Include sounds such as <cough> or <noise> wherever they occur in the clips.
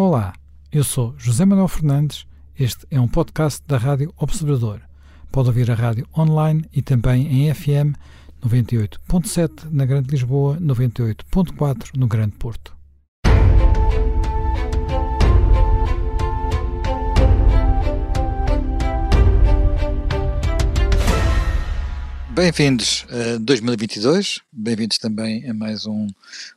Olá, eu sou José Manuel Fernandes. Este é um podcast da Rádio Observador. Pode ouvir a rádio online e também em FM 98.7 na Grande Lisboa, 98.4 no Grande Porto. Bem-vindos a 2022, bem-vindos também a mais um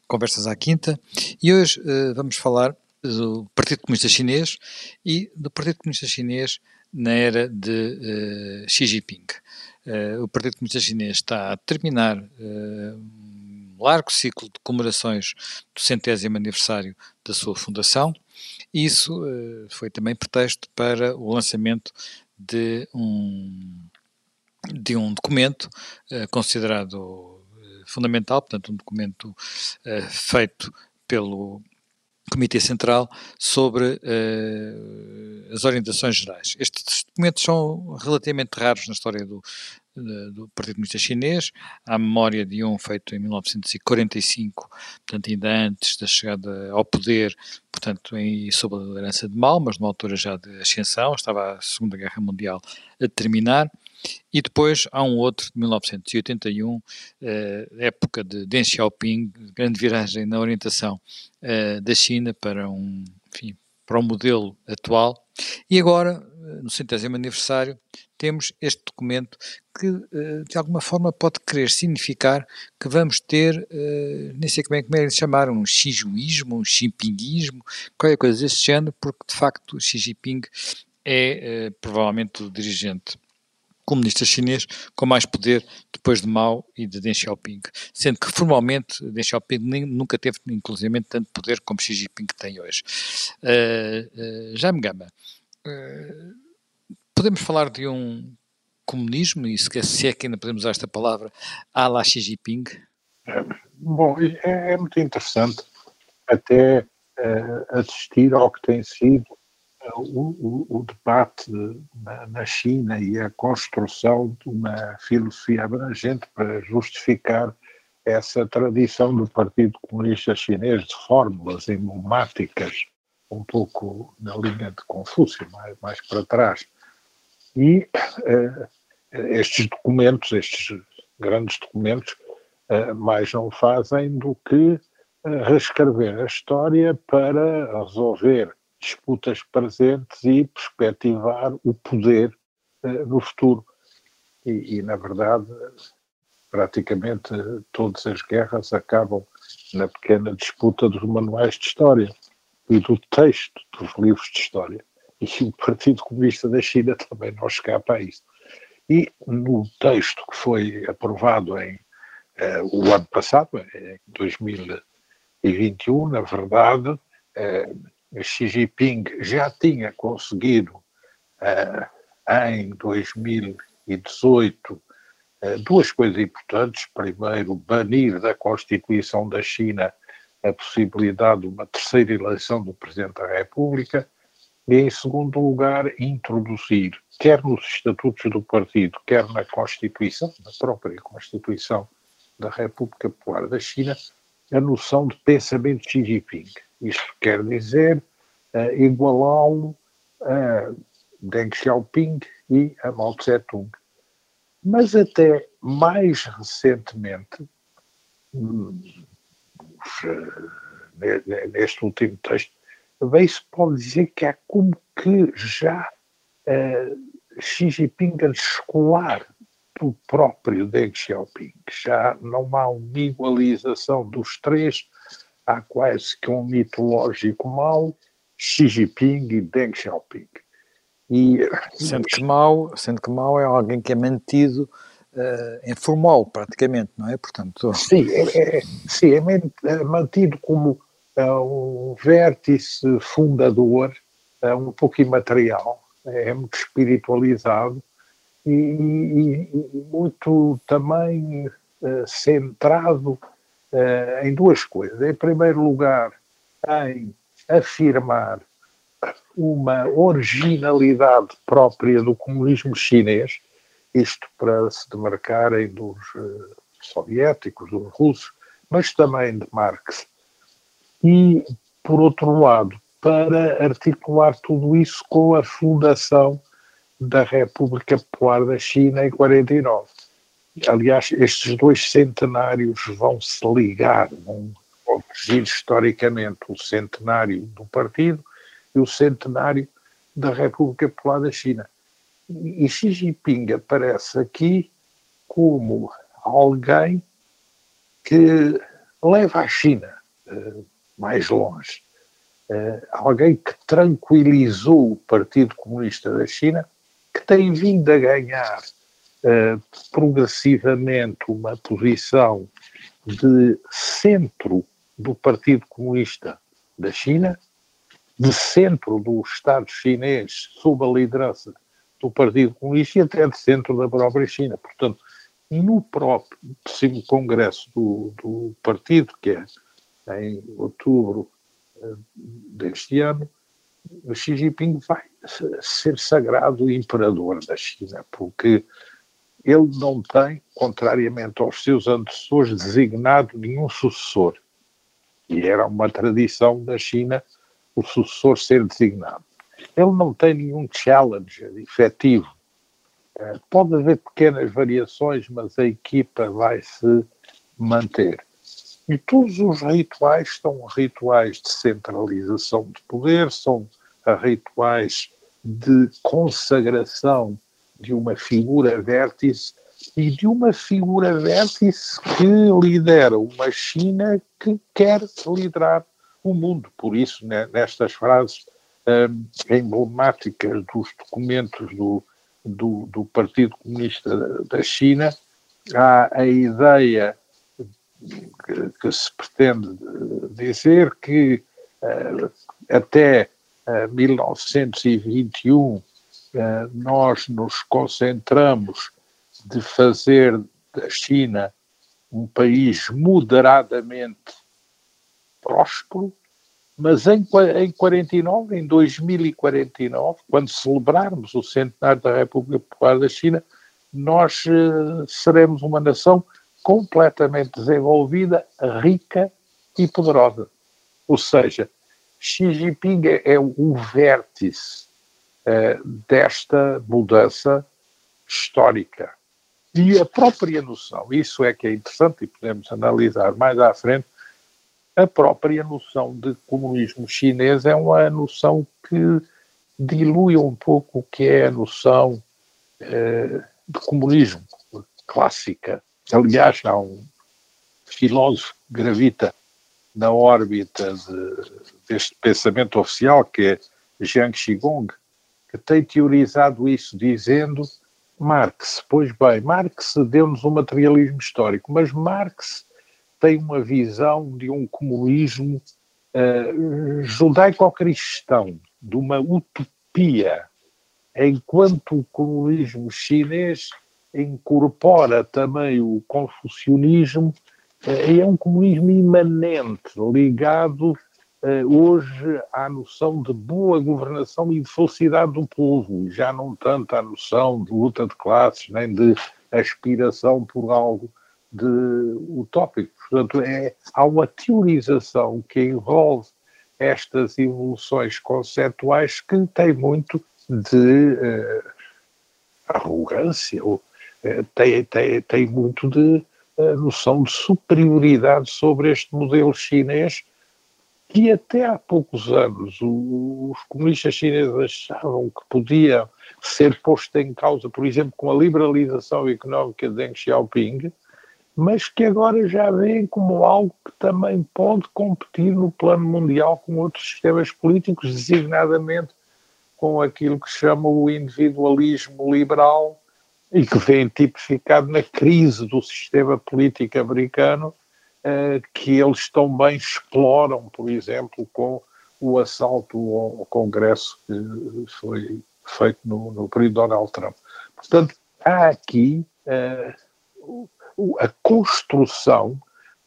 Conversas à Quinta. E hoje uh, vamos falar do Partido Comunista Chinês e do Partido Comunista Chinês na era de uh, Xi Jinping. Uh, o Partido Comunista Chinês está a terminar um largo ciclo de comemorações do centésimo aniversário da sua fundação. E isso foi também pretexto para o lançamento de um de um documento uh, considerado uh, fundamental, portanto, um documento uh, feito pelo Comitê Central sobre as orientações gerais. Estes documentos são relativamente raros na história do, do Partido Comunista Chinês, à memória de um feito em 1945, portanto ainda antes da chegada ao poder, portanto em, sob a liderança de Mao, mas numa altura já de ascensão, estava a Segunda Guerra Mundial a terminar, e depois há um outro de 1981, eh, época de Deng Xiaoping, grande viragem na orientação eh, da China para um, enfim, para o modelo atual. E agora, eh, no centésimo aniversário, temos este documento que, de alguma forma, pode querer significar que vamos ter, nem sei como é que é de chamar, um xijuísmo, um xipinguismo, qualquer coisa desse género, porque, de facto, Xi Jinping é provavelmente o dirigente comunista chinês com mais poder depois de Mao e de Deng Xiaoping, sendo que formalmente Deng Xiaoping nem, nunca teve inclusivamente tanto poder como Xi Jinping tem hoje. Uh, uh, Jaime Gama, uh, podemos falar de um comunismo, e se, é que ainda podemos usar esta palavra, à la Xi Jinping? Bom, é, é muito interessante até assistir ao que tem sido o, o, o debate na, na, China e a construção de uma filosofia abrangente para justificar essa tradição do Partido Comunista Chinês de fórmulas emblemáticas, um pouco na linha de Confúcio, mais, mais para trás. E uh, estes documentos, estes grandes documentos, uh, mais não fazem do que uh, reescrever a história para resolver disputas presentes e perspectivar o poder uh, no futuro. E, e, na verdade, praticamente todas as guerras acabam na pequena disputa dos manuais de história e do texto dos livros de história. E o Partido Comunista da China também não escapa a isso. E no texto que foi aprovado em uh, o ano passado, em 2021, na verdade, uh, Xi Jinping já tinha conseguido uh, em 2018 uh, eh, duas coisas importantes. Primeiro, banir da Constituição da China a possibilidade de uma terceira eleição do Presidente da República e, em segundo lugar, introduzir, quer nos estatutos do partido, quer na Constituição, na própria Constituição da República Popular da China, a noção de pensamento Xi Jinping. Isto quer dizer uh, igualá-lo a Deng Xiaoping e a Mao Tse-tung. Mas até mais recentemente, hum, neste último texto, bem-se pode dizer que há como que já uh, Xi Jinping a descolar do próprio Deng Xiaoping. Já não há uma igualização dos três, há quase que um mitológico mal Xi Jinping e Deng Xiaoping. E, sendo, que Mao, sendo que Mao é alguém que é mantido uh, informal, praticamente, não é? Portanto... Sim, é, é sim, é, é mantido como uh, um vértice fundador, uh, um pouco imaterial, é muito espiritualizado e, e, e muito também uh, centrado uh, em duas coisas. Em primeiro lugar, em afirmar uma originalidade própria do comunismo chinês, isto para se demarcarem dos uh, soviéticos, dos russos, mas também de Marx. E, por outro lado, para articular tudo isso com a fundação da República Popular da China em 49. Aliás, estes dois centenários vão se ligar, vão convergir historicamente o centenário do partido e o centenário da República Popular da China. E Xi Jinping aparece aqui como alguém que leva a China uh, mais longe. Uh, alguém que tranquilizou o Partido Comunista da China, que tem vindo a ganhar uh, progressivamente uma posição de centro do Partido Comunista da China, de centro do Estado chinês sob a liderança do Partido Comunista e até de centro da própria China. Portanto, no próprio congresso do, do partido, que é em outubro uh, deste ano, Xi Jinping vai ser sagrado imperador da China, porque ele não tem, contrariamente aos seus antecessores, designado nenhum sucessor. E era uma tradição da China o sucessor ser designado. Ele não tem nenhum challenger efetivo eh, pode haver pequenas variações, mas a equipa vai se manter. E todos os rituais são rituais de centralização de poder, são rituais de consagração de uma figura vértice e de uma figura vértice que lidera uma China que quer liderar o mundo. Por isso, né, nestas frases um, emblemáticas dos documentos do do, do Partido Comunista da China, há a ideia que, que se pretende dizer que uh, até uh, 1921 uh, nós nos concentramos de fazer da China um país moderadamente próspero mas em, em 49, em 2049, quando celebrarmos o centenário da República Popular da China, nós uh, seremos uma nação completamente desenvolvida, rica e poderosa. Ou seja, Xi Jinping é, é o vértice desta mudança histórica. E a própria noção, isso é que é interessante e podemos analisar mais à frente, a própria noção de comunismo chinês é uma noção que dilui um pouco o que é a noção eh, de comunismo clássica. Aliás, há um filósofo que gravita na órbita de, deste pensamento oficial, que é Jiang Qigong, que tem teorizado isso dizendo Marx, pois bem, Marx deu-nos um materialismo histórico, mas Marx tem uma visão de um comunismo uh, judaico-cristão, de uma utopia, enquanto o comunismo chinês incorpora também o confucionismo, uh, é um comunismo imanente, ligado uh, hoje à noção de boa governação e de felicidade do povo, já não tanto à noção de luta de classes, nem de aspiração por algo de utópico. Portanto, é, há uma teorização que envolve estas evoluções conceptuais que tem muito de uh, arrogância, ou uh, tem, tem, tem muito de noção de superioridade sobre este modelo chinês que até há poucos anos os comunistas chineses achavam que podia ser posto em causa, por exemplo, com a liberalização económica de Deng Xiaoping, mas que agora já veem como algo que também pode competir no plano mundial com outros sistemas políticos, designadamente com aquilo que chama o individualismo liberal e que vem tipificado na crise do sistema político americano, que eles também exploram, por exemplo, com o assalto ao Congresso que foi feito no, no período de Donald Trump. Portanto, há aqui eh, a construção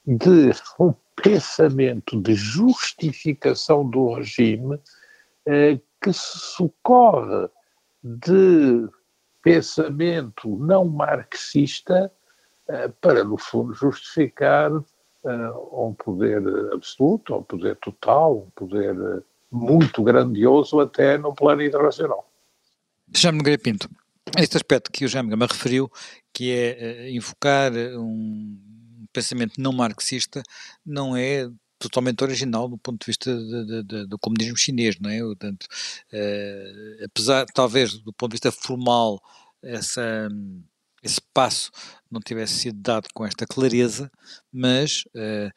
de um pensamento de justificação do regime eh, que se socorre de pensamento não marxista eh, para, no fundo, justificar eh, um poder absoluto, um poder total, um poder muito grandioso até no plano internacional. Jaime Nogueira Pinto, este aspecto que o Jaime Gama referiu, que é uh, um pensamento não marxista, não é totalmente original do ponto de vista de, de, de, do comunismo chinês, não é? Portanto, uh, apesar, talvez, do ponto de vista formal, essa, esse passo não tivesse sido dado com esta clareza, mas uh,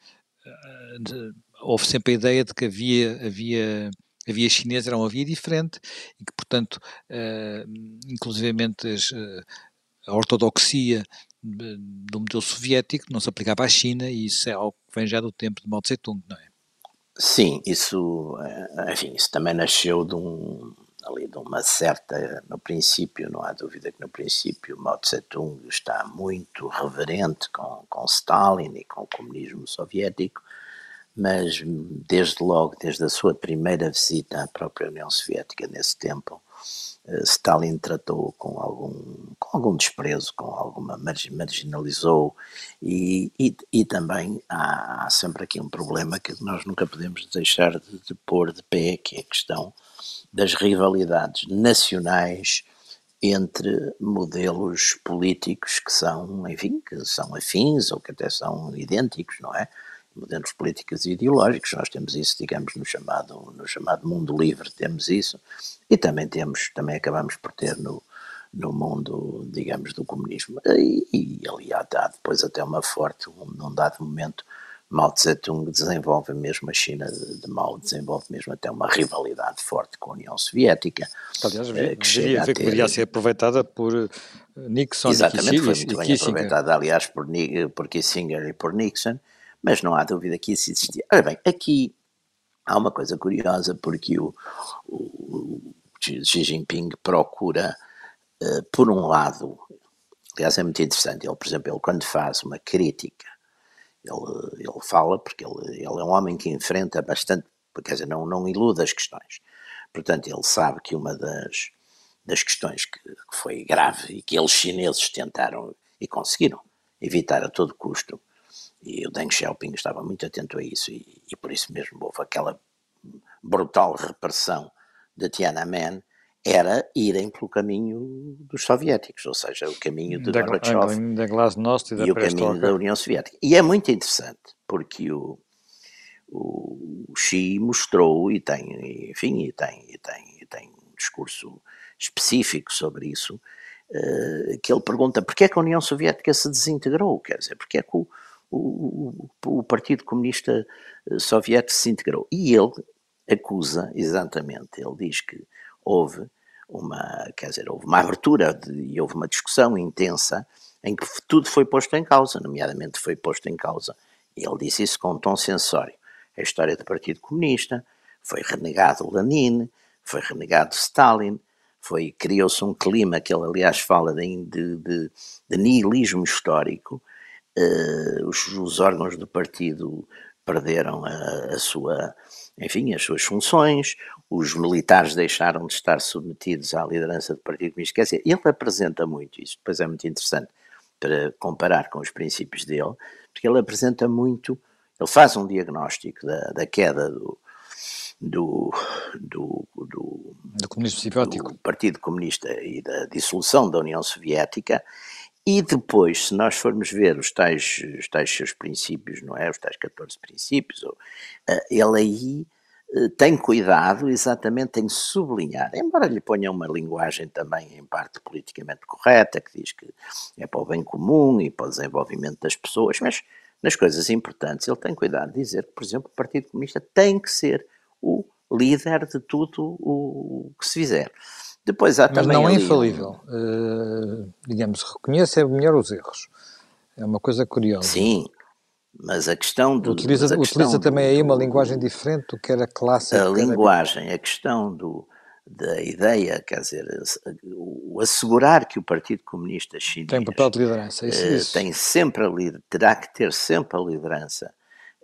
houve sempre a ideia de que havia, havia a via chinesa era uma via diferente e que, portanto, uh, inclusivamente as, uh, a ortodoxia do modelo soviético não se aplicava à China e isso é algo que vem já do tempo de Mao Tse-tung, não é? Sim, isso, enfim, isso também nasceu de um, ali de uma certa, no princípio, não há dúvida que no princípio Mao Tse-tung está muito reverente com, com Stalin e com o comunismo soviético, mas desde logo, desde a sua primeira visita à própria União Soviética nesse tempo, eh, Stalin tratou com algum, com algum desprezo, com alguma marginalizou e, e, e também há, há, sempre aqui um problema que nós nunca podemos deixar de, de pôr de pé, que é a questão das rivalidades nacionais entre modelos políticos que são, enfim, que são afins ou que até são idênticos, não é? modelos políticos e ideológicos, nós temos isso, digamos, no chamado, no chamado mundo livre, temos isso, e também temos, também acabamos por ter no, no mundo, digamos, do comunismo. E, e ali há, há depois até uma forte, um, num dado momento, Mao Tse-tung desenvolve mesmo, a China de, de Mao desenvolve mesmo até uma rivalidade forte com a União Soviética. Aliás, eh, que chega a ver que poderia ser aproveitada por eh, Nixon Exatamente, e foi muito bem aproveitada, aliás, por, por Kissinger e por Nixon, mas não há dúvida que isso existia. Ora bem, aqui há uma coisa curiosa, porque o, o, o Xi Jinping procura, uh, por um lado, aliás é muito interessante, ele, por exemplo, ele quando faz uma crítica, ele, ele fala, porque ele, ele é um homem que enfrenta bastante, quer dizer, não, não ilude as questões. Portanto, ele sabe que uma das, das questões que, que foi grave e que eles chineses tentaram e conseguiram evitar a todo custo e o Deng Xiaoping estava muito atento a isso e, e por isso mesmo houve aquela brutal repressão de Tiananmen era irem pelo caminho dos soviéticos, ou seja, o caminho de Gorbachev e, e o caminho da União Soviética. E é muito interessante, porque o, o Xi mostrou, e tem, enfim, e tem, e tem, e tem um discurso específico sobre isso, uh, que ele pergunta porquê é que a União Soviética se desintegrou, quer dizer, porquê é que o, o, o, Partido Comunista eh, Soviético se integrou. E ele acusa, exatamente, ele diz que houve uma, quer dizer, houve uma abertura de, e houve uma discussão intensa em que tudo foi posto em causa, nomeadamente foi posto em causa, e ele disse isso com um tom sensório, a história do Partido Comunista, foi renegado Lenin, foi renegado Stalin, foi criou-se um clima que ele aliás fala de, de, de, nihilismo histórico, uh, os, os, órgãos do partido perderam a, a, sua, enfim, as suas funções, os militares deixaram de estar submetidos à liderança do Partido Comunista. Quer dizer, ele apresenta muito isso, depois é muito interessante para comparar com os princípios dele, porque ele apresenta muito, ele faz um diagnóstico da, da queda do, do, do, do, do, Partido Comunista e da dissolução da União Soviética e depois, se nós formos ver os tais, os tais seus princípios, não é? Os tais 14 princípios, eh, ele aí tem cuidado exatamente em sublinhar, embora lhe ponha uma linguagem também em parte politicamente correta, que diz que é para o bem comum e para o desenvolvimento das pessoas, mas nas coisas importantes ele tem cuidado de dizer que, por exemplo, o Partido Comunista tem que ser o líder de tudo o que se fizer. Depois há Mas não é infalível. Uh, digamos, reconhece melhor os erros. É uma coisa curiosa. Sim, mas a questão do. Utiliza, questão utiliza também do, aí uma linguagem diferente do que era clássica. A linguagem, a questão do, da ideia, quer dizer, o assegurar que o Partido Comunista Chinês. Tem um papel de liderança, isso, uh, isso. Tem sempre a terá que ter sempre a liderança,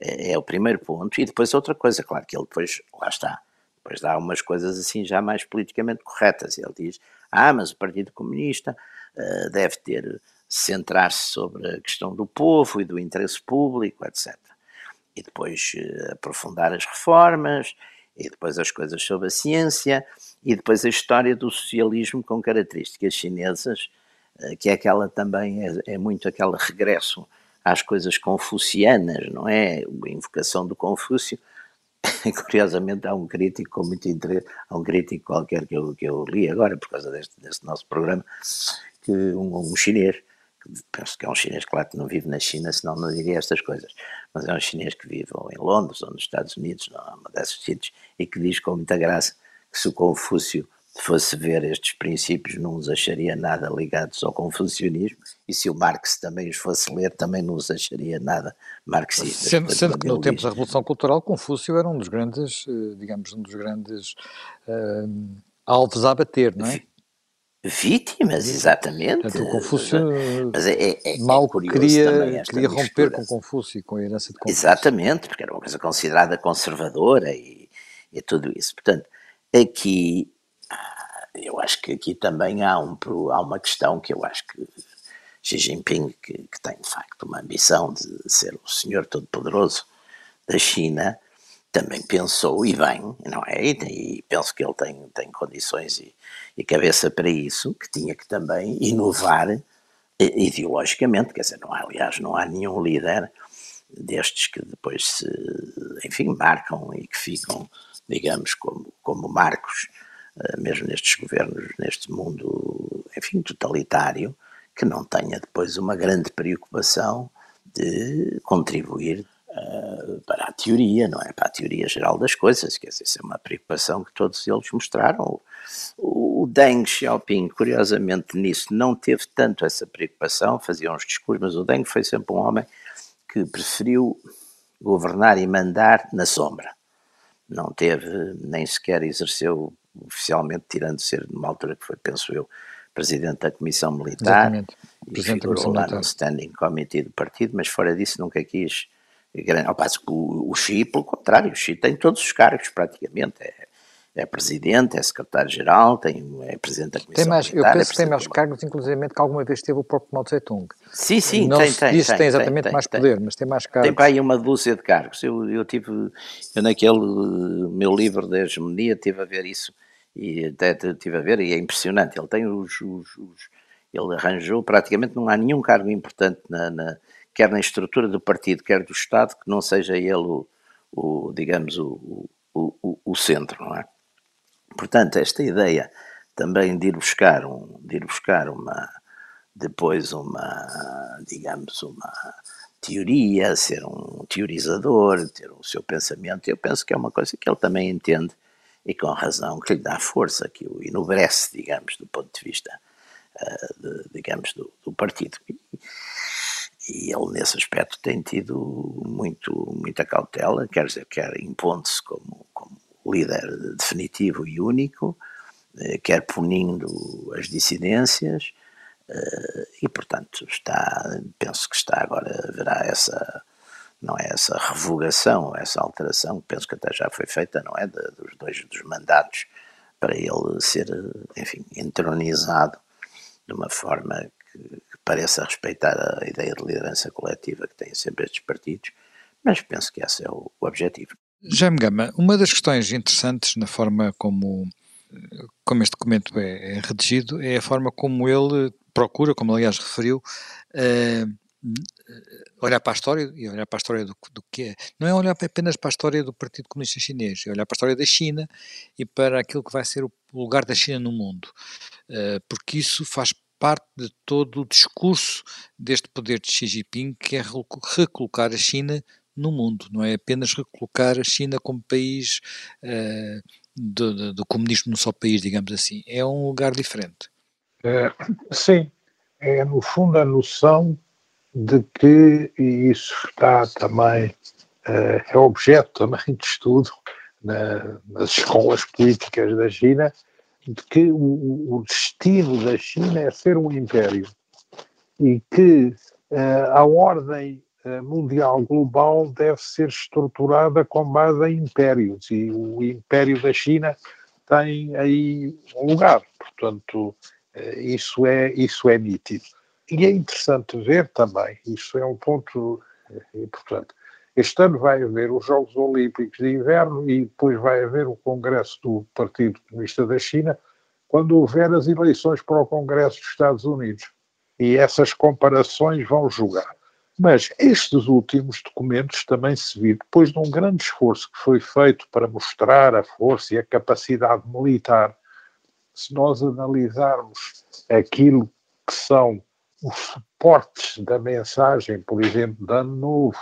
é, é o primeiro ponto. E depois outra coisa, claro que ele depois, lá está depois dá umas coisas assim já mais politicamente corretas. Ele diz: ah, mas o Partido Comunista uh, deve ter centrar-se sobre a questão do povo e do interesse público, etc. E depois uh, aprofundar as reformas e depois as coisas sobre a ciência, e depois a história do socialismo com características chinesas, eh, que é aquela também, é, é muito aquele regresso às coisas confucianas, não é? A invocação do Confúcio. <laughs> Curiosamente, há um crítico com muito interesse, há um crítico qualquer que eu, que eu li agora, por causa deste, deste nosso programa, que um, um chinês, penso que é um chinês, claro que não vive na China, senão não diria estas coisas, mas é um chinês que vive ou em Londres ou nos Estados Unidos, numa desses sítios, e que diz com muita graça que se o Confúcio fosse ver estes princípios não os acharia nada ligados ao confucionismo e se o Marx também os fosse ler também não os acharia nada marxistas. Sendo, sendo que no tempo da Revolução Cultural Confúcio era um dos grandes, eh, digamos, um dos grandes uh, alvos a bater, não é? Vítimas, exatamente. Portanto, o Confúcio Mas é, é, é mal queria, queria romper com Confúcio, com a herança de Confúcio. Exatamente, porque era uma coisa considerada conservadora e, e tudo isso. Portanto, aqui, eu acho que aqui também há, um, há uma questão que eu acho que Xi Jinping, que, que tem de facto uma ambição de ser o senhor todo-poderoso da China, também pensou, e bem, não é? E, e penso que ele tem, tem condições e, e, cabeça para isso, que tinha que também inovar ideologicamente, quer dizer, não há, aliás, não há nenhum líder destes que depois se, enfim, marcam e que ficam, digamos, como, como marcos, eh, mesmo nestes governos, neste mundo, enfim, totalitário, que não tenha depois uma grande preocupação de contribuir uh, para a teoria, não é? Para a teoria geral das coisas, quer dizer, isso é uma preocupação que todos eles mostraram. O, o Deng Xiaoping, curiosamente nisso, não teve tanto essa preocupação, fazia uns discursos, mas o Deng foi sempre um homem que preferiu governar e mandar na sombra. Não teve, nem sequer exerceu oficialmente, tirando de ser numa altura que foi, penso eu, presidente da Comissão Militar Exatamente. e figurou lá no Standing Committee do partido, mas fora disso nunca quis ao passo que o, o Xi, pelo contrário, o Xi tem todos os cargos praticamente. É, é presidente, é secretário-geral, tem, é presidente da Comissão tem mais, Militar, Eu penso é que tem mais cargos, inclusive, que alguma vez teve o próprio Mao Tse-Tung. Sim, sim, Não tem, se tem. diz tem, tem exatamente tem, mais poder, mas tem mais cargos. Tem para aí uma dúzia de cargos. Eu, eu tive, eu naquele meu livro da hegemonia, tive a ver isso, e até tive a ver, e é impressionante. Ele tem os, os, os ele arranjou, praticamente não há nenhum cargo importante na, na quer na estrutura do partido, quer do Estado, que não seja ele o, o digamos, o, o, o, centro, não é? Portanto, esta ideia também de ir buscar, um, de ir buscar uma, depois uma, digamos, uma teoria, ser um teorizador, ter o seu pensamento, eu penso que é uma coisa que ele também entende e com razão, que lhe dá força, que o enobrece, digamos, do ponto de vista, uh, de, digamos, do, do partido e ele nesse aspecto tem tido muito, muita cautela, quer dizer, quer impondo-se como, como líder definitivo e único, eh, quer punindo as dissidências, eh, e portanto está, penso que está agora, haverá essa, não é essa revogação, essa alteração, penso que até já foi feita, não é, dos dois dos mandatos, para ele ser, enfim, entronizado de uma forma que, pareça respeitar a ideia de liderança coletiva que têm sempre estes partidos, mas penso que esse é o, o objetivo. Jaime Gama, uma das questões interessantes na forma como, como este documento é, é redigido é a forma como ele procura, como aliás referiu, uh, olhar para a história e olhar para a história do, do, que é. Não é olhar apenas para a história do Partido Comunista Chinês, é olhar para a história da China e para aquilo que vai ser o lugar da China no mundo. Uh, porque isso faz parte de todo o discurso deste poder de Xi Jinping, que é recolocar a China no mundo, não é apenas recolocar a China como país uh, do, do, do, comunismo num só país, digamos assim. É um lugar diferente. É, sim, é no fundo a noção de que, e isso está também, uh, é objeto também de estudo na, nas escolas políticas da China, de que o, o, destino da China é ser um império e que uh, a ordem uh, mundial global deve ser estruturada com base em impérios e o império da China tem aí um lugar, portanto uh, isso é isso é nítido. E é interessante ver também, isso é um ponto importante, Este ano vai haver os Jogos Olímpicos de Inverno e depois vai haver o Congresso do Partido Comunista da China, quando houver as eleições para o Congresso dos Estados Unidos. E essas comparações vão julgar. Mas estes últimos documentos também se viram, depois de um grande esforço que foi feito para mostrar a força e a capacidade militar, se nós analisarmos aquilo que são os suportes da mensagem, por exemplo, de Ano Novo,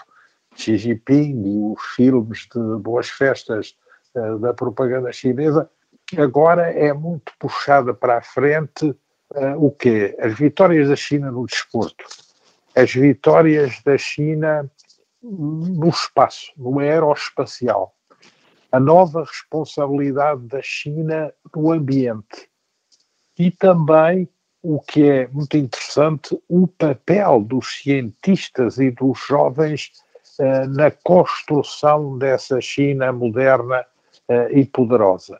Xi Jinping e os filmes de boas festas uh, da propaganda chinesa, agora é muito puxada para a frente uh, o quê? As vitórias da China no desporto. As vitórias da China no espaço, no aeroespacial, a nova responsabilidade da China no ambiente. E também o que é muito interessante, o papel dos cientistas e dos jovens na construção dessa China moderna uh, e poderosa.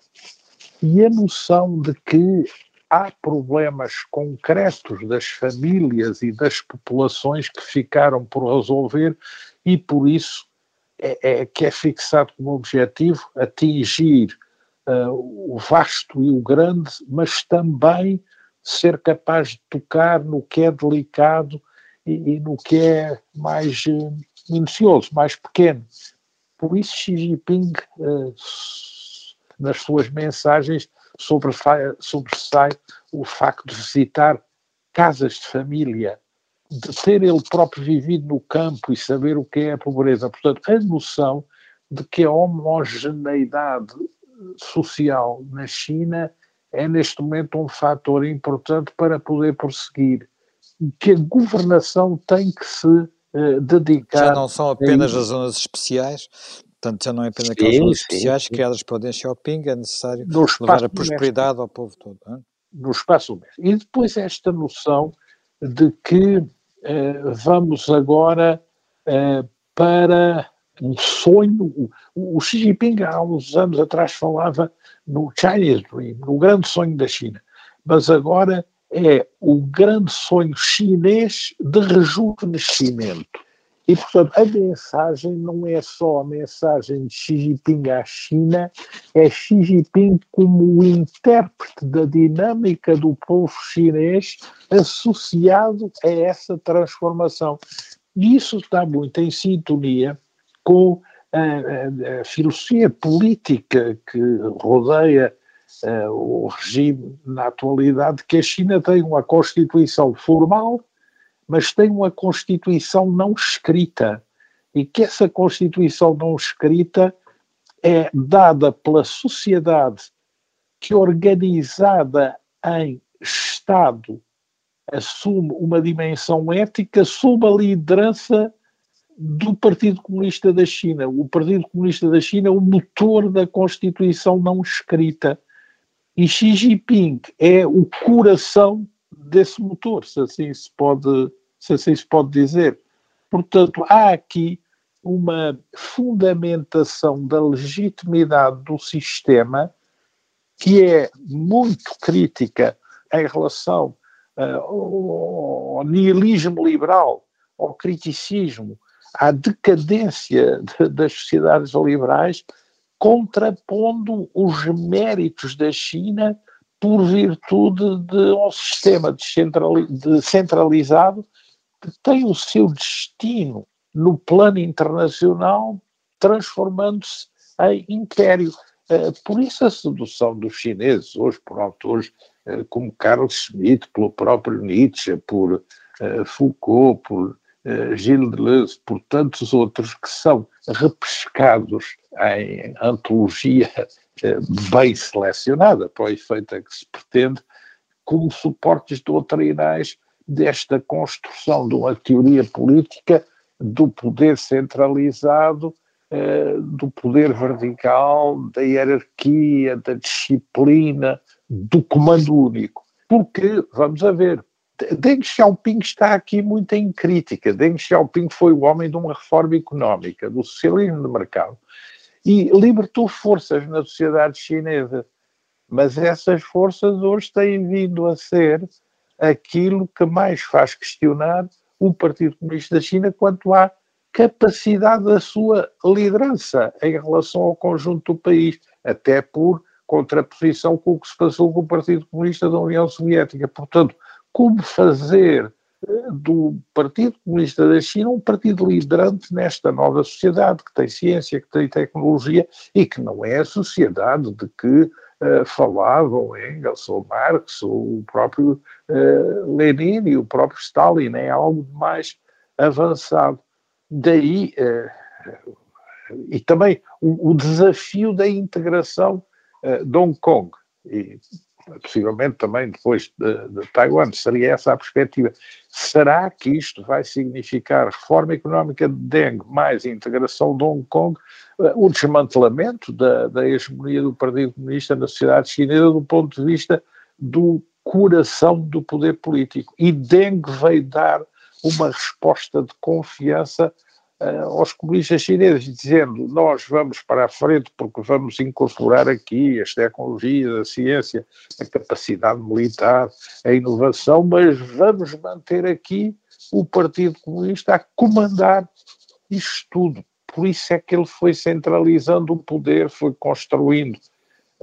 E a noção de que há problemas concretos das famílias e das populações que ficaram por resolver e por isso é, é que é fixado como objetivo atingir uh, o vasto e o grande, mas também ser capaz de tocar no que é delicado e, e no que é mais uh, minucioso, mais pequeno. Por isso Xi Jinping, uh, nas suas mensagens, sobressai, sobressai o facto de visitar casas de família, de ter ele próprio vivido no campo e saber o que é a pobreza. Portanto, a noção de que a homogeneidade social na China é neste momento um fator importante para poder prosseguir, que a governação tem que se uh, dedicar. Já não são apenas as zonas especiais, Portanto, já não é apenas sim, aquelas zonas especiais sim. criadas para o Deng Xiaoping, é necessário levar a prosperidade ao povo todo. Hein? No espaço doméstico. E depois esta noção de que eh, vamos agora eh, para um sonho. O, o Xi Jinping há uns anos atrás falava no Chinese Dream, no grande sonho da China, mas agora é o grande sonho chinês de rejuvenescimento e, portanto, a mensagem não é só a mensagem de Xi Jinping à China, é Xi Jinping como o intérprete da dinâmica do povo chinês associado a essa transformação. E isso está muito em sintonia com a, a, a filosofia política que rodeia o regime na atualidade, que a China tem uma constituição formal mas tem uma Constituição não escrita e que essa Constituição não escrita é dada pela sociedade que, organizada em Estado, assume uma dimensão ética sob a liderança do Partido Comunista da China. O Partido Comunista da China é o motor da Constituição não escrita. E Xi Jinping é o coração desse motor, se assim se pode, se assim se pode dizer. Portanto, há aqui uma fundamentação da legitimidade do sistema que é muito crítica em relação uh, ao nihilismo liberal, ao criticismo, à decadência de, das sociedades liberais, contrapondo os méritos da China por virtude de um sistema descentralizado que tem o seu destino no plano internacional transformando-se em império. Eh, por isso a sedução dos chineses, hoje por autores eh, como Carl Schmitt, pelo próprio Nietzsche, por eh, Foucault, por Gilles Deleuze, por tantos outros que são repescados em antologia eh, bem selecionada para o efeito a que se pretende, como suportes doutrinais desta construção de uma teoria política do poder centralizado, eh, do poder vertical, da hierarquia, da disciplina, do comando único. Porque, vamos a ver, Deng Xiaoping está aqui muito em crítica. Deng Xiaoping foi o homem de uma reforma económica, do socialismo de mercado e libertou forças na sociedade chinesa. Mas essas forças hoje têm vindo a ser aquilo que mais faz questionar o Partido Comunista da China quanto à capacidade da sua liderança em relação ao conjunto do país, até por contraposição com o que se passou com o Partido Comunista da União Soviética. Portanto, como fazer eh, do Partido Comunista da China um partido liderante nesta nova sociedade, que tem ciência, que tem tecnologia e que não é a sociedade de que uh, falavam Engels ou Marx ou o próprio uh, Lenin e o próprio Stalin, é algo mais avançado. Daí, uh, e também o, o, desafio da integração de Hong Kong. E possivelmente também depois de, de, Taiwan, seria essa a perspectiva. Será que isto vai significar reforma económica de Deng mais integração de Hong Kong, uh, o desmantelamento da, da hegemonia do Partido Comunista na sociedade chinesa do ponto de vista do coração do poder político? E Deng veio dar uma resposta de confiança uh, aos comunistas chineses, dizendo nós vamos para a frente porque vamos incorporar aqui as tecnologias, a ciência, a capacidade militar, a inovação, mas vamos manter aqui o Partido Comunista a comandar isto tudo. Por isso é que ele foi centralizando o poder, foi construindo,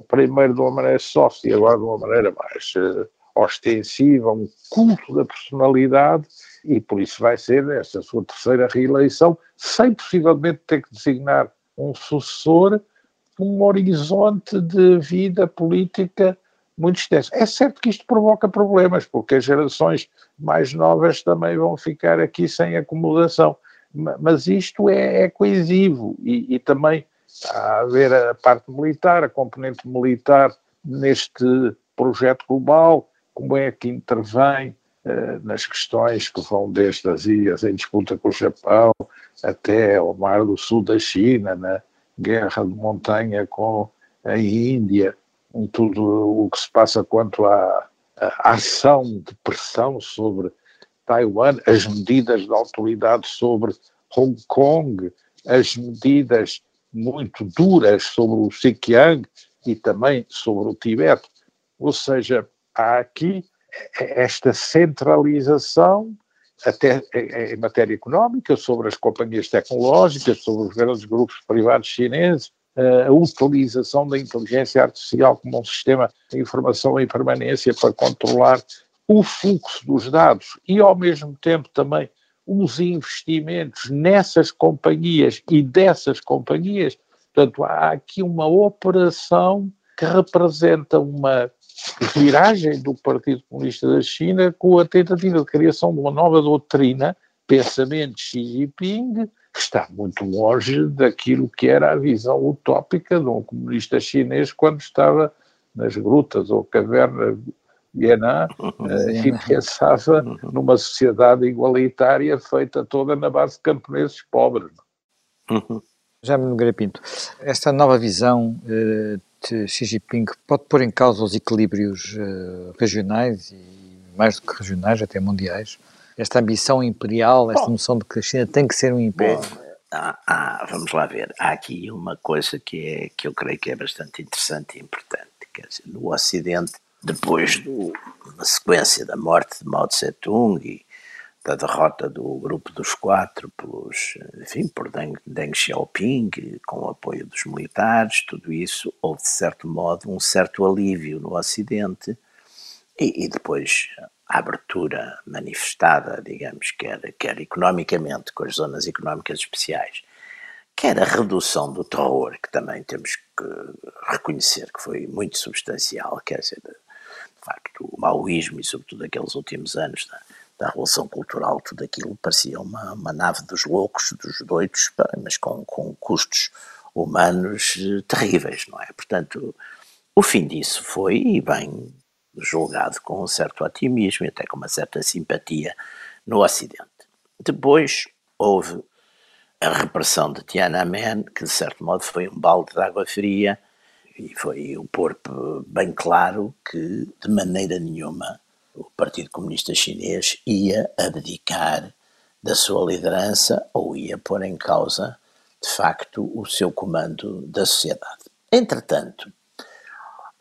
primeiro de uma maneira soft e agora de uma maneira mais uh, ostensiva, um culto da personalidade e por isso vai ser esta sua terceira reeleição, sem possivelmente ter que designar um sucessor, um horizonte de vida política muito extenso. É certo que isto provoca problemas, porque as gerações mais novas também vão ficar aqui sem acomodação, mas isto é, é coesivo e, e também a haver a parte militar, a componente militar neste projeto global, como é que intervém nas questões que vão desde as ilhas em disputa com o Japão até ao Mar do Sul da China, na guerra de montanha com a Índia, em tudo o que se passa quanto à, à ação de pressão sobre Taiwan, as medidas da autoridade sobre Hong Kong, as medidas muito duras sobre o Xinjiang e também sobre o Tibete. Ou seja, há aqui esta centralização, até em matéria económica, sobre as companhias tecnológicas, sobre os grandes grupos privados chineses, a utilização da inteligência artificial como um sistema de informação em permanência para controlar o fluxo dos dados e, ao mesmo tempo, também os investimentos nessas companhias e dessas companhias. Portanto, há aqui uma operação que representa uma viragem do Partido Comunista da China com a tentativa de criação de uma nova doutrina, pensamento Xi Jinping, que está muito longe daquilo que era a visão utópica de um comunista chinês quando estava nas grutas ou cavernas de Yan'an uh, e pensava numa sociedade igualitária feita toda na base de camponeses pobres. Uhum. Já me Pinto, esta nova visão uh, de Xi Jinping pode pôr em causa os equilíbrios uh, regionais e mais do que regionais, até mundiais? Esta ambição imperial, esta bom, noção de que a China tem que ser um império? Bom, vamos lá ver. Há aqui uma coisa que, é, que eu creio que é bastante interessante e importante. Quer dizer, no Ocidente, depois de uma sequência da morte de Mao Tse-tung e da derrota do grupo dos quatro pelos, enfim, por Deng, Deng Xiaoping, com o apoio dos militares, tudo isso, houve de certo modo um certo alívio no Ocidente. E, e depois a abertura manifestada, digamos, quer, quer economicamente, com as zonas económicas especiais, quer a redução do terror, que também temos que reconhecer que foi muito substancial, quer dizer, de, facto, o maoísmo e sobretudo aqueles últimos anos da, da Revolução Cultural, tudo aquilo parecia uma, uma nave dos loucos, dos doidos, mas com, com custos humanos eh, terríveis, não é? Portanto, o fim disso foi, e bem julgado com um certo otimismo e até com uma certa simpatia no Ocidente. Depois houve a repressão de Tiananmen, que de certo modo foi um balde de água fria e foi o pôr bem claro que de maneira nenhuma o Partido Comunista Chinês ia abdicar da sua liderança ou ia pôr em causa, de facto, o seu comando da sociedade. Entretanto,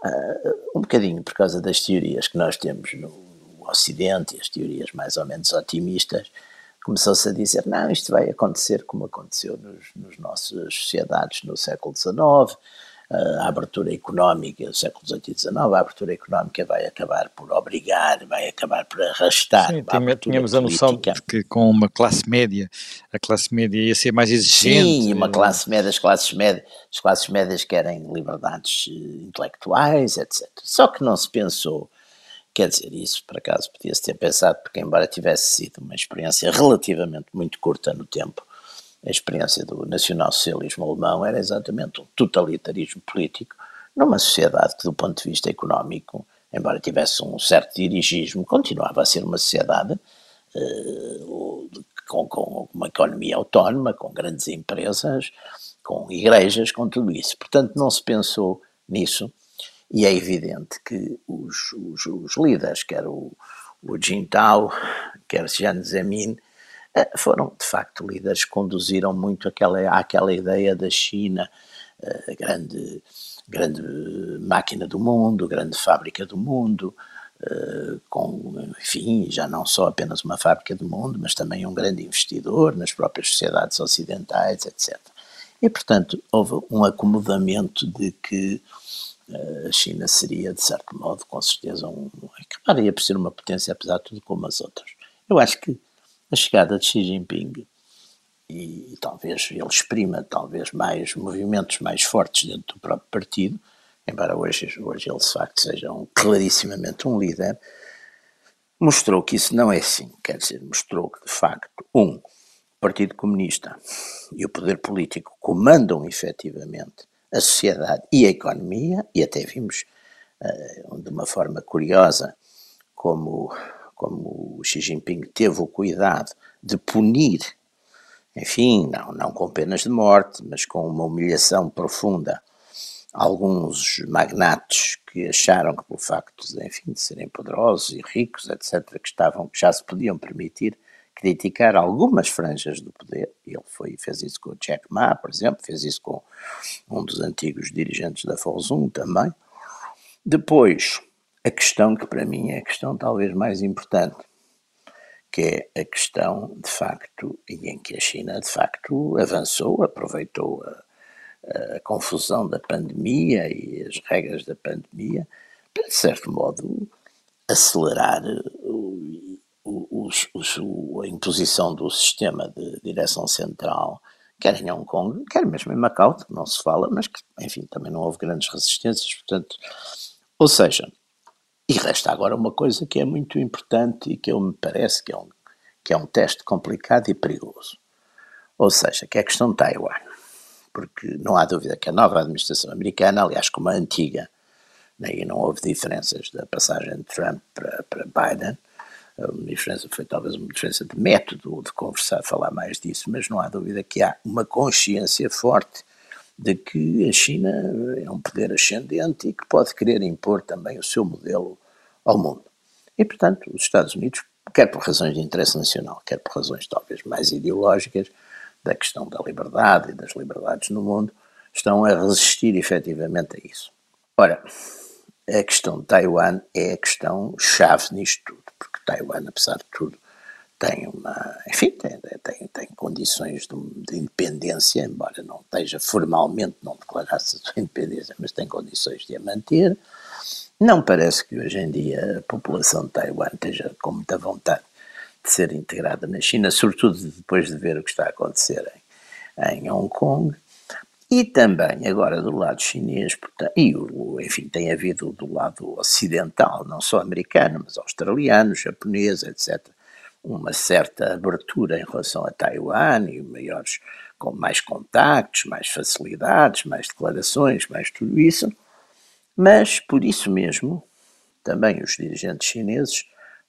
uh, um bocadinho por causa das teorias que nós temos no Ocidente, as teorias mais ou menos otimistas, começou-se a dizer, não, isto vai acontecer como aconteceu nos, nos nossas sociedades no século XIX, a abertura económica do século XVIII e XIX, a abertura económica vai acabar por obrigar, vai acabar por arrastar. Sim, a tínhamos a noção de que com uma classe média, a classe média ia ser mais exigente. Sim, uma classe média, as classes médias, as classes médias querem liberdades eh, intelectuais, etc. Só que não se pensou, quer dizer, isso por acaso podia-se ter pensado, porque embora tivesse sido uma experiência relativamente muito curta no tempo, a experiência do nacional-socialismo alemão era exatamente um totalitarismo político numa sociedade que, do ponto de vista económico, embora tivesse um certo dirigismo, continuava a ser uma sociedade uh, com, com, uma economia autónoma, com grandes empresas, com igrejas, com tudo isso. Portanto, não se pensou nisso e é evidente que os, os, os líderes, quer o, o Jintao, quer Jiang Zemin, foram de facto líderes que conduziram muito aquela, àquela ideia da China, eh, grande, grande máquina do mundo, grande fábrica do mundo, eh, com, enfim, já não só apenas uma fábrica do mundo, mas também um grande investidor nas próprias sociedades ocidentais, etc. E, portanto, houve um acomodamento de que a China seria, de certo modo, com certeza, um, acabaria por ser uma potência, apesar de tudo, como as outras. Eu acho que a chegada de Xi Jinping e, talvez ele exprima talvez mais movimentos mais fortes dentro do próprio partido, embora hoje, hoje ele de facto seja um, clarissimamente um líder, mostrou que isso não é assim. Quer dizer, mostrou que de facto, um, o Partido Comunista e o poder político comandam efetivamente a sociedade e a economia, e até vimos uh, de uma forma curiosa como como o Xi Jinping teve o cuidado de punir, enfim, não, não com penas de morte, mas com uma humilhação profunda, alguns magnates que acharam que pelo facto de, enfim, de serem poderosos e ricos, etc., que estavam, que já se podiam permitir criticar algumas franjas do poder. Ele foi, fez isso com o Jack Ma, por exemplo, fez isso com um dos antigos dirigentes da Fosun também. Depois, a questão que para mim é a questão talvez mais importante, que é a questão de facto, e em que a China de facto avançou, aproveitou a, a confusão da pandemia e as regras da pandemia para, de certo modo, acelerar o, o, o, a imposição do sistema de direção central, quer em Hong Kong, quer mesmo em Macau, que não se fala, mas que, enfim, também não houve grandes resistências, portanto, ou seja, e resta agora uma coisa que é muito importante e que eu me parece que é um, que é um teste complicado e perigoso. Ou seja, que é a questão de Taiwan. Porque não há dúvida que a nova administração americana, aliás, como a antiga, né, e não houve diferenças da passagem de Trump para, para Biden, uma diferença foi talvez uma diferença de método, de conversar, falar mais disso, mas não há dúvida que há uma consciência forte de que a China é um poder ascendente e que pode querer impor também o seu modelo ao mundo. E, portanto, os Estados Unidos, quer por razões de interesse nacional, quer por razões talvez mais ideológicas, da questão da liberdade e das liberdades no mundo, estão a resistir efetivamente a isso. Ora, a questão de Taiwan é a questão chave nisto tudo, porque Taiwan, apesar de tudo, tem uma, enfim, tem, tem, tem condições de, de, independência, embora não esteja formalmente, não declarasse a sua independência, mas tem condições de a manter. Não parece que hoje em dia a população de Taiwan esteja com muita vontade de ser integrada na China, sobretudo depois de ver o que está a acontecer em, em Hong Kong. E também agora do lado chinês, e enfim, tem havido do lado ocidental, não só americano, mas australiano, japonês, etc., uma certa abertura em relação a Taiwan e maiores, com mais contactos, mais facilidades, mais declarações, mais tudo isso. Mas, por isso mesmo, também os dirigentes chineses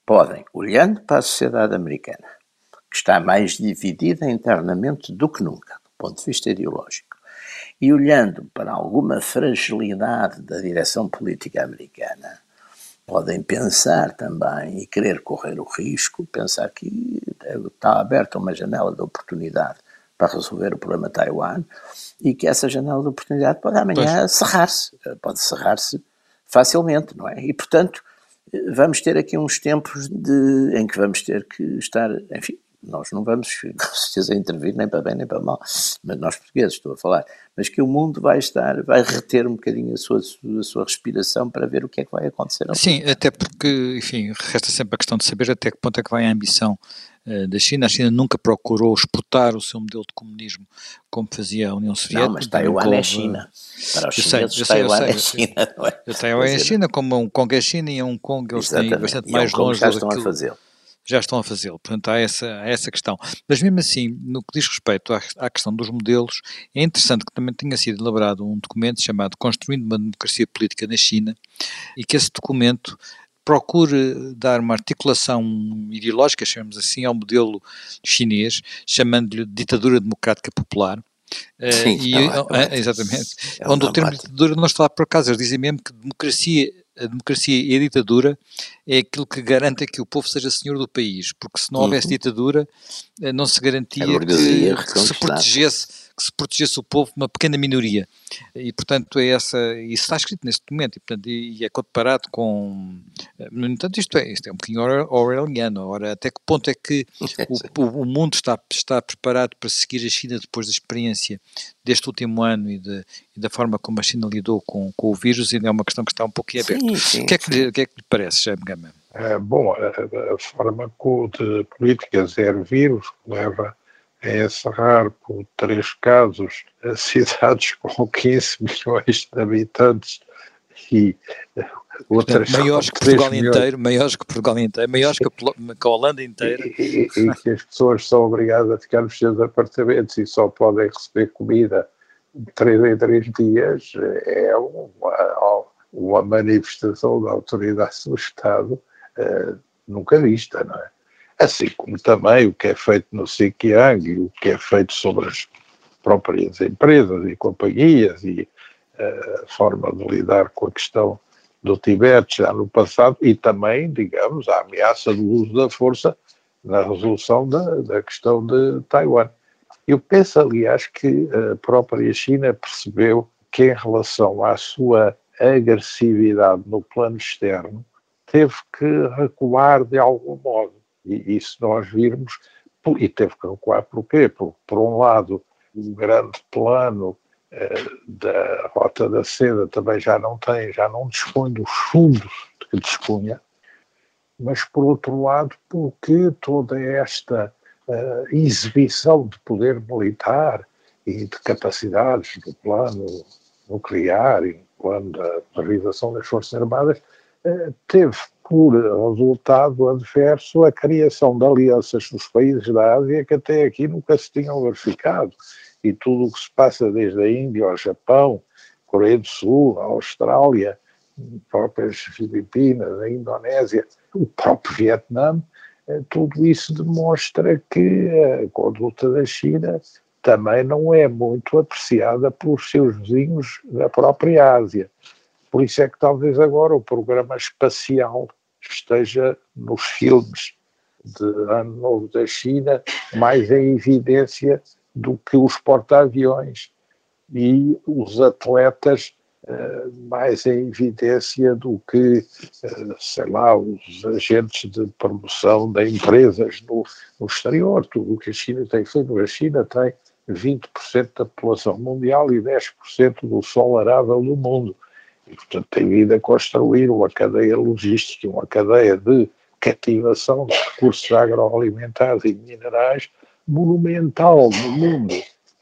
podem, olhando para a sociedade americana, que está mais dividida internamente do que nunca, do ponto de vista ideológico, e olhando para alguma fragilidade da direção política americana, podem pensar também e querer correr o risco, pensar que está aberta uma janela de oportunidade para resolver o problema de Taiwan e que essa janela de oportunidade pode amanhã cerrar-se, pode cerrar-se facilmente, não é? E portanto vamos ter aqui uns tempos de, em que vamos ter que estar, enfim, nós não vamos <laughs> com certeza intervir nem para bem nem para mal, mas nós portugueses estou a falar, mas que o mundo vai estar, vai reter um bocadinho a sua, a sua respiração para ver o que é que vai acontecer. Sim, até porque, enfim, resta sempre a questão de saber até que ponto é que vai a ambição uh, da China. A China nunca procurou exportar o seu modelo de comunismo como fazia a União Soviética. Não, mas Taiwan é China. Para os eu chineses, sei, Taiwan sei, é China. Não é? Taiwan é China, como Hong Kong é China e Hong Kong eles Exatamente. têm bastante mais longe já estão a fazê-lo já estão a fazê-lo. Portanto, há essa, há essa questão. Mas mesmo assim, no que diz respeito à, à, questão dos modelos, é interessante que também tenha sido elaborado um documento chamado Construindo uma Democracia Política na China e que esse documento procure dar uma articulação ideológica, chamamos assim, ao modelo chinês, chamando-lhe ditadura democrática popular, Sim, uh, e, é, exatamente. É onde o termo ditadura não está por acaso, eles dizem mesmo que democracia a democracia e a ditadura é aquilo que garanta que o povo seja senhor do país, porque se não houvesse uhum. ditadura eh, não se garantia que, que, se protegesse que se protegesse o povo uma pequena minoria. E portanto é essa isso está escrito neste documento e, portanto, e é comparado com eh, no entanto isto é, isto é um bocadinho orwelliano ora até que ponto é que <laughs> o, o, mundo está, está preparado para seguir a China depois da experiência deste último ano e, de, e da forma como a China lidou com, com o vírus? Ainda é uma questão que está um pouquinho aberta. O, que é que, o que é que lhe parece, Jaime Gama? É, bom, a, a forma de política zero vírus leva a encerrar por três casos cidades <laughs> com 15 milhões de habitantes e outras Portanto, maiores que Portugal milhões. inteiro, maiores que Portugal inteiro, maiores que a, que a Holanda inteira. E, e, e, que as pessoas são obrigadas a ficar nos seus apartamentos e só podem receber comida de três em três dias, é uma, uma manifestação da autoridade do Estado uh, nunca vista, não é? Assim como também o que é feito no Xinjiang e o que é feito sobre as próprias empresas e companhias e uh, a forma de lidar com a questão do Tibete já no passado e também, digamos, a ameaça do uso da força na resolução da, da questão de Taiwan. Eu penso, aliás, que a própria China percebeu que, em relação à sua agressividade no plano externo, teve que recuar de algum modo. E, e se nós virmos, e teve que recuar por quê? Por, por um lado, o grande plano eh, da Rota da Seda também já não tem, já não dispõe dos fundos que dispunha, mas por outro lado, porque toda esta uh, exibição de poder militar e de capacidades no plano nuclear e no plano da realização das Forças Armadas uh, teve por resultado adverso a criação de alianças nos países da Ásia que até aqui nunca se tinham verificado. E tudo o que se passa desde a Índia ao Japão, Coreia do Sul, a Austrália, próprias Filipinas, a Indonésia, o próprio Vietnã, eh, tudo isso demonstra que a conduta da China também não é muito apreciada pelos seus vizinhos da própria Ásia. Por isso é que talvez agora o programa espacial esteja nos filmes de Ano Novo da China mais em evidência do que os porta-aviões e os atletas uh, mais em evidência do que, uh, sei lá, os agentes de promoção de empresas no, no exterior. Tudo o que a China tem feito, a China tem 20% da população mundial e 10% do sol arável do mundo. E, portanto, tem vindo a construir uma cadeia logística, uma cadeia de cativação de recursos agroalimentares e minerais monumental no mundo,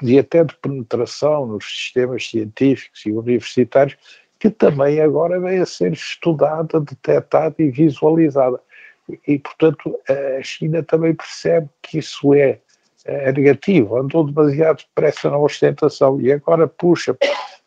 e até de penetração nos sistemas científicos e universitários, que também agora vem a ser estudada, detectada e visualizada. E, portanto, a China também percebe que isso é, é negativo, andou demasiado depressa na ostentação e agora puxa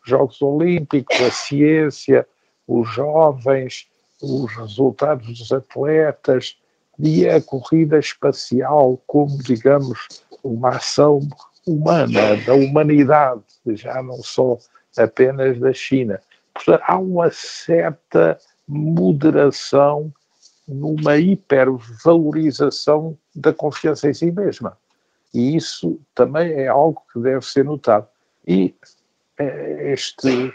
Jogos Olímpicos, a ciência, os jovens, os resultados dos atletas e a corrida espacial como, digamos, uma ação humana, da humanidade, já não só apenas da China. Portanto, há uma certa moderação numa hipervalorização da confiança em si mesma. E isso também é algo que deve ser notado. E este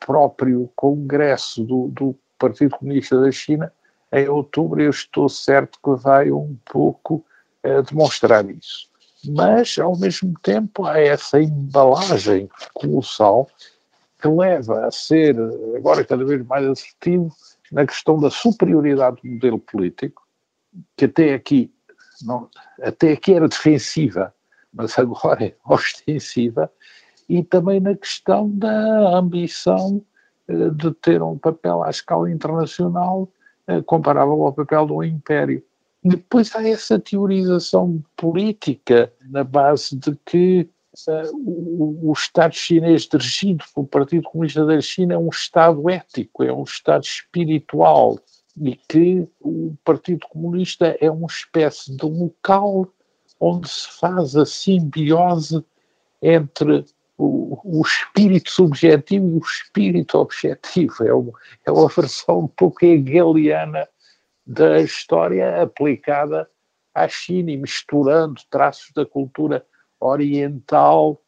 próprio congresso do, do Partido Comunista da China, em outubro, eu estou certo que vai um pouco a demonstrar isso. Mas, ao mesmo tempo, há essa embalagem colossal que leva a ser, agora cada vez mais assertivo, na questão da superioridade do modelo político, que até aqui, não, até aqui era defensiva, mas agora é ostensiva, e também na questão da ambição eh, de ter um papel à escala internacional eh, comparável ao papel do império. Depois há essa teorização política na base de que uh, o, o, Estado chinês dirigido pelo Partido Comunista da China é um Estado ético, é um Estado espiritual e que o Partido Comunista é uma espécie de local onde se faz a simbiose entre o, o espírito subjetivo e o espírito objetivo. É uma, é uma versão um pouco hegeliana da história aplicada à China e misturando traços da cultura oriental,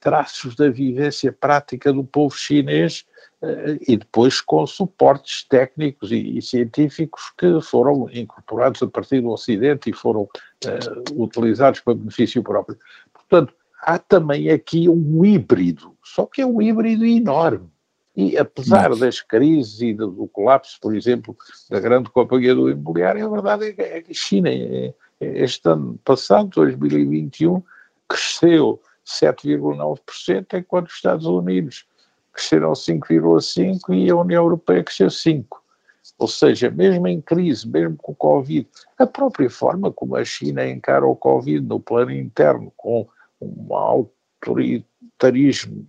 traços da vivência prática do povo chinês eh, e depois com suportes técnicos e, e, científicos que foram incorporados a partir do Ocidente e foram uh, utilizados para benefício próprio. Portanto, há também aqui um híbrido, só que é um híbrido enorme. E apesar Mas... das crises e do, do, colapso, por exemplo, da grande companhia do imobiliário, a verdade é que é a China, é, é, este ano passado, 2021, cresceu 7,9%, enquanto os Estados Unidos cresceram 5,5% e a União Europeia cresceu 5%. Ou seja, mesmo em crise, mesmo com o Covid, a própria forma como a China encara o Covid no plano interno, com um autoritarismo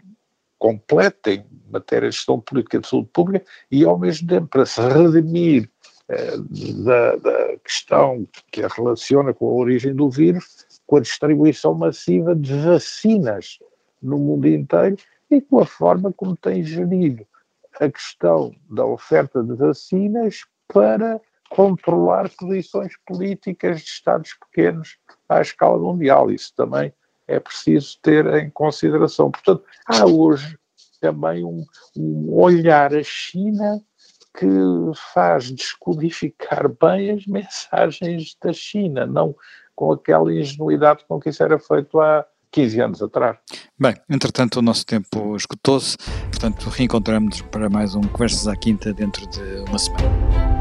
completo em matéria de gestão política de saúde pública e, ao mesmo tempo, para se redimir eh, da, da, questão que a relaciona com a origem do vírus, com a distribuição massiva de vacinas no mundo inteiro e com a forma como tem gerido a questão da oferta de vacinas para controlar posições políticas de Estados pequenos à escala mundial. Isso também é preciso ter em consideração. Portanto, há hoje também um, um olhar à China que faz descodificar bem as mensagens da China, não com aquela ingenuidade com que isso era feito há 15 anos atrás. Bem, entretanto o nosso tempo esgotou-se, portanto reencontramos para mais um Conversas à Quinta dentro de uma semana.